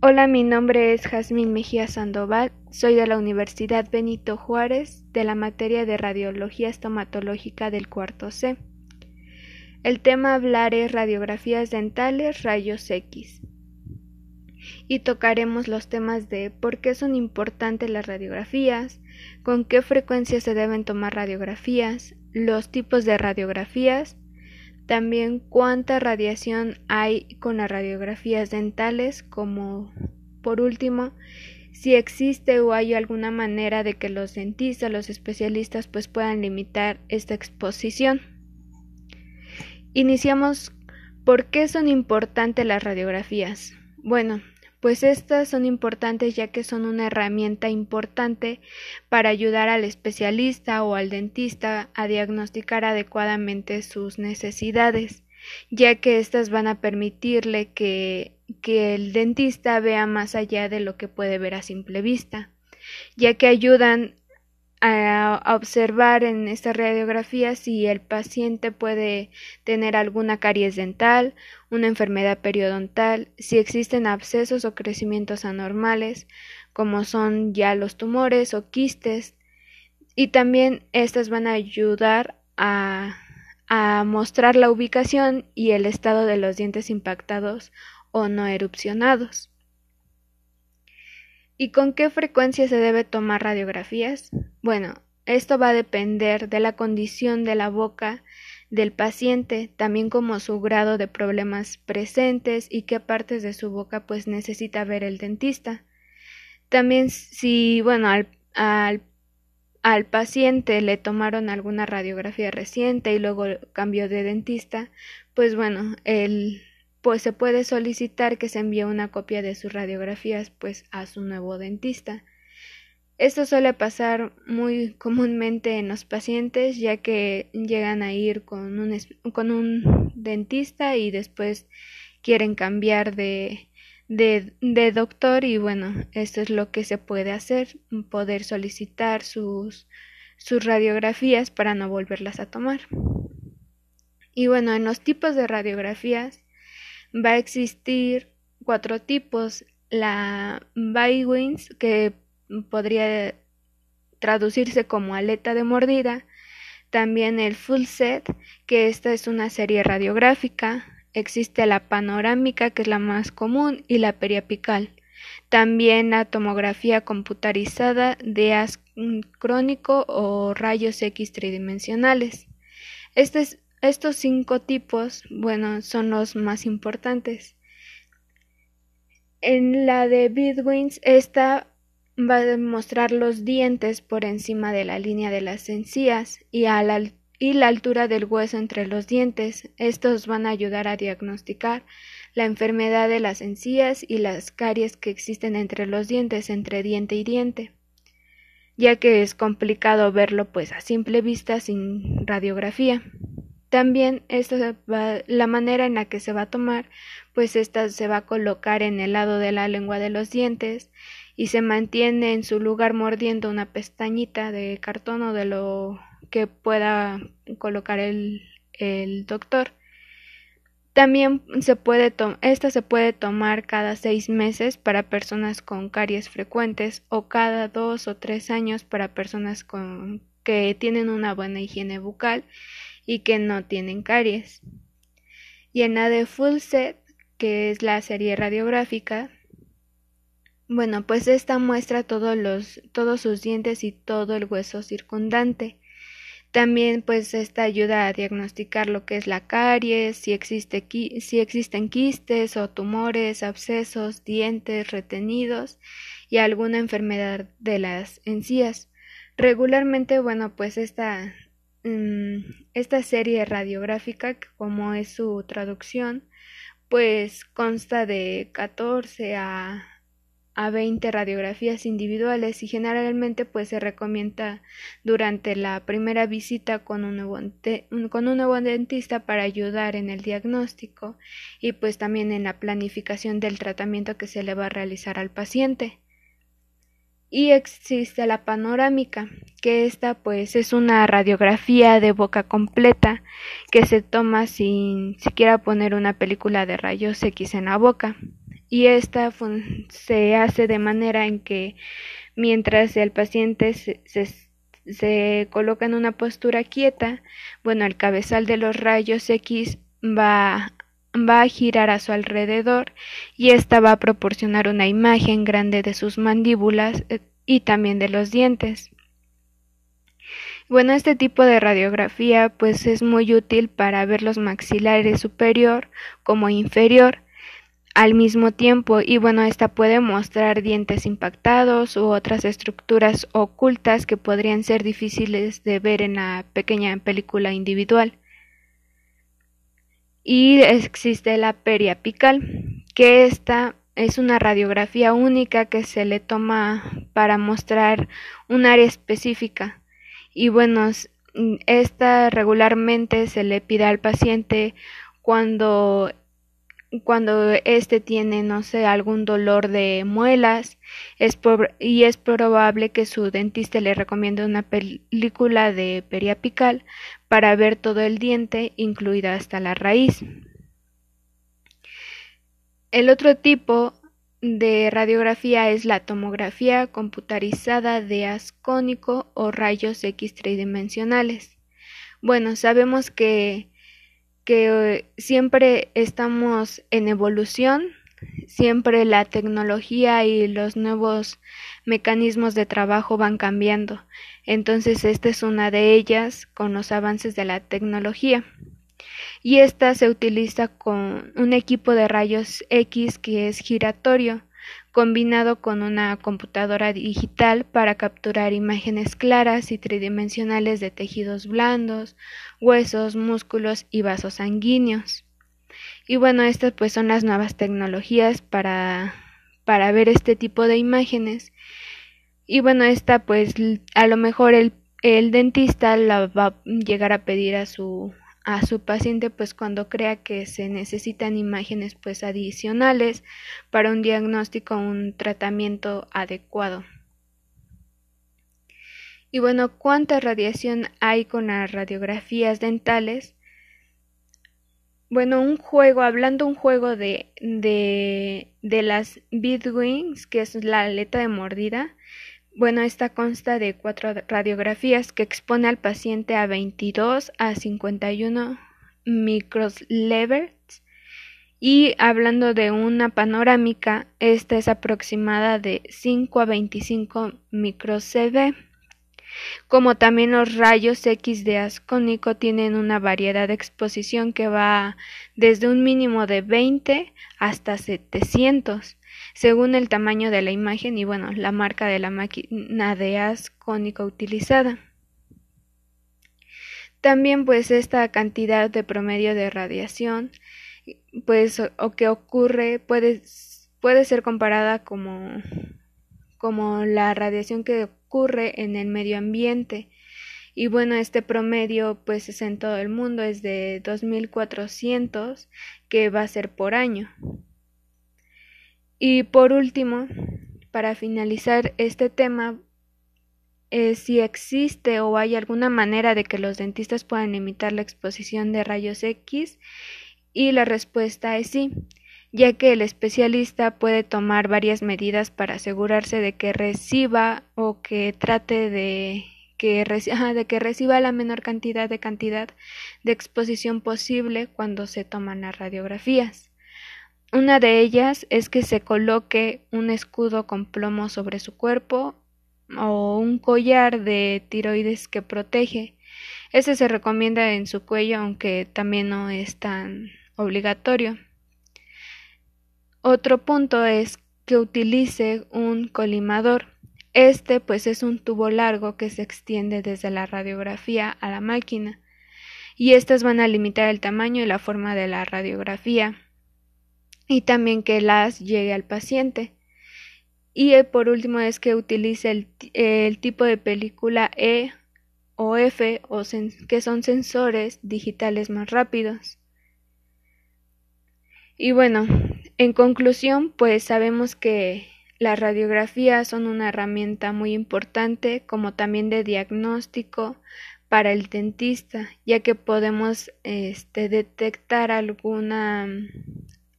Hola, mi nombre es Jazmín Mejía Sandoval, soy de la Universidad Benito Juárez, de la materia de Radiología Estomatológica del cuarto C. El tema a hablar es radiografías dentales, rayos X. Y tocaremos los temas de por qué son importantes las radiografías, con qué frecuencia se deben tomar radiografías, los tipos de radiografías, también cuánta radiación hay con las radiografías dentales, como por último, si existe o hay alguna manera de que los dentistas, los especialistas, pues puedan limitar esta exposición. Iniciamos ¿Por qué son importantes las radiografías? Bueno, pues estas son importantes ya que son una herramienta importante para ayudar al especialista o al dentista a diagnosticar adecuadamente sus necesidades, ya que éstas van a permitirle que, que el dentista vea más allá de lo que puede ver a simple vista, ya que ayudan a, observar en esta radiografía si el paciente puede tener alguna caries dental, una enfermedad periodontal, si existen abscesos o crecimientos anormales, como son ya los tumores o quistes, y también estas van a ayudar a mostrar la ubicación y el estado de los dientes impactados o no erupcionados. ¿Y con qué frecuencia se debe tomar radiografías? Bueno, esto va a depender de la condición de la boca del paciente, también como su grado de problemas presentes y qué partes de su boca pues necesita ver el dentista. También si, bueno, al, al, al paciente le tomaron alguna radiografía reciente y luego cambió de dentista, pues bueno, el pues se puede solicitar que se envíe una copia de sus radiografías pues a su nuevo dentista. Esto suele pasar muy comúnmente en los pacientes ya que llegan a ir con un, con un dentista y después quieren cambiar de, de, de, doctor y bueno, esto es lo que se puede hacer, poder solicitar sus, sus radiografías para no volverlas a tomar. Y bueno, en los tipos de radiografías va a existir cuatro tipos. La Bywins, que podría traducirse como aleta de mordida. También el full set, que esta es una serie radiográfica. Existe la panorámica, que es la más común, y la periapical. También la tomografía computarizada de as crónico o rayos X tridimensionales. Este es estos cinco tipos, bueno, son los más importantes. En la de Bidwins, esta va a mostrar los dientes por encima de la línea de las encías y, la, y la altura del hueso entre los dientes. Estos van a ayudar a diagnosticar la enfermedad de las encías y las caries que existen entre los dientes, entre diente y diente, ya que es complicado verlo pues a simple vista sin radiografía. También esto la manera en la que se va a tomar, pues esta se va a colocar en el lado de la lengua de los dientes y se mantiene en su lugar mordiendo una pestañita de cartón o de lo que pueda colocar el, el doctor. También se puede esta se puede tomar cada seis meses para personas con caries frecuentes o cada dos o tres años para personas con, que tienen una buena higiene bucal y que no tienen caries. Y en la de Full Set, que es la serie radiográfica, bueno, pues esta muestra todos los todos sus dientes y todo el hueso circundante. También pues esta ayuda a diagnosticar lo que es la caries, si, existe, si existen quistes o tumores, abscesos, dientes retenidos y alguna enfermedad de las encías. Regularmente, bueno, pues esta esta serie radiográfica, como es su traducción, pues consta de 14 a, a 20 radiografías individuales y generalmente pues se recomienda durante la primera visita con un, nuevo con un nuevo dentista para ayudar en el diagnóstico y pues también en la planificación del tratamiento que se le va a realizar al paciente y existe la panorámica, que esta pues es una radiografía de boca completa que se toma sin siquiera poner una película de rayos X en la boca. y esta se hace de manera en que mientras el paciente se, se, coloca en una postura quieta, bueno, el cabezal de los rayos X va, va a girar a su alrededor y esta va a proporcionar una imagen grande de sus mandíbulas eh, y también de los dientes. Bueno, este tipo de radiografía pues es muy útil para ver los maxilares superior como inferior al mismo tiempo y bueno, esta puede mostrar dientes impactados u otras estructuras ocultas que podrían ser difíciles de ver en la pequeña película individual. Y existe la periapical, que esta es una radiografía única que se le toma para mostrar un área específica. Y bueno, mm, esta regularmente se le pide al paciente cuando cuando éste tiene, no sé, algún dolor de muelas y es probable que su dentista le recomiende una película de periapical para ver todo el diente, incluida hasta la raíz. El otro tipo de radiografía es la tomografía computarizada de ascónico o rayos X tridimensionales. Bueno, sabemos que, que siempre estamos en evolución, siempre la tecnología y los nuevos mecanismos de trabajo van cambiando. Entonces, esta es una de ellas con los avances de la tecnología y esta se utiliza con un equipo de rayos X que es giratorio combinado con una computadora digital para capturar imágenes claras y tridimensionales de tejidos blandos, huesos, músculos y vasos sanguíneos. Y bueno, estas pues son las nuevas tecnologías para, para ver este tipo de imágenes. Y bueno, esta pues a lo mejor el, el dentista la va a llegar a pedir a su a su paciente pues cuando crea que se necesitan imágenes pues adicionales para un diagnóstico o un tratamiento adecuado. Y bueno, ¿cuánta radiación hay con las radiografías dentales? Bueno, un juego, hablando un juego de, de, de las bitwings, que es la aleta de mordida, bueno, esta consta de cuatro radiografías que expone al paciente a 22 a 51 microsieverts y hablando de una panorámica, esta es aproximada de 5 a 25 microsieverts. Como también los rayos X de ascónico tienen una variedad de exposición que va desde un mínimo de 20 hasta 700 según el tamaño de la imagen y bueno, la marca de la máquina de haz cónico utilizada. También pues esta cantidad de promedio de radiación pues o que ocurre puede, puede ser comparada como, como la radiación que ocurre en el medio ambiente. Y bueno este promedio pues es en todo el mundo es de 2400 que va a ser por año. Y por último, para finalizar este tema, es si existe o hay alguna manera de que los dentistas puedan limitar la exposición de rayos X y la respuesta es sí, ya que el especialista puede tomar varias medidas para asegurarse de que reciba o que trate de que, reciba la menor cantidad de cantidad de exposición posible cuando se toman las radiografías. Una de ellas es que se coloque un escudo con plomo sobre su cuerpo o un collar de tiroides que protege. Ese se recomienda en su cuello, aunque también no es tan obligatorio. Otro punto es que utilice un colimador. Este pues es un tubo largo que se extiende desde la radiografía a la máquina y estas van a limitar el tamaño y la forma de la radiografía y también que las llegue al paciente. Y eh, por último es que utilice el, tipo de película E o F o que son sensores digitales más rápidos. Y bueno, en conclusión, pues sabemos que las radiografías son una herramienta muy importante como también de diagnóstico para el dentista, ya que podemos este, detectar alguna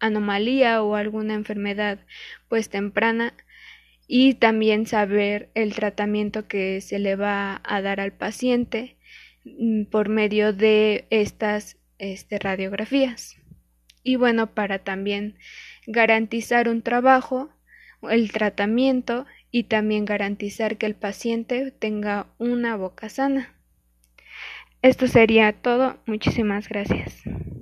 anomalía o alguna enfermedad pues temprana y también saber el tratamiento que se le va a dar al paciente mm, por medio de estas este, radiografías. Y bueno, para también garantizar un trabajo, el tratamiento y también garantizar que el paciente tenga una boca sana. Esto sería todo. Muchísimas gracias.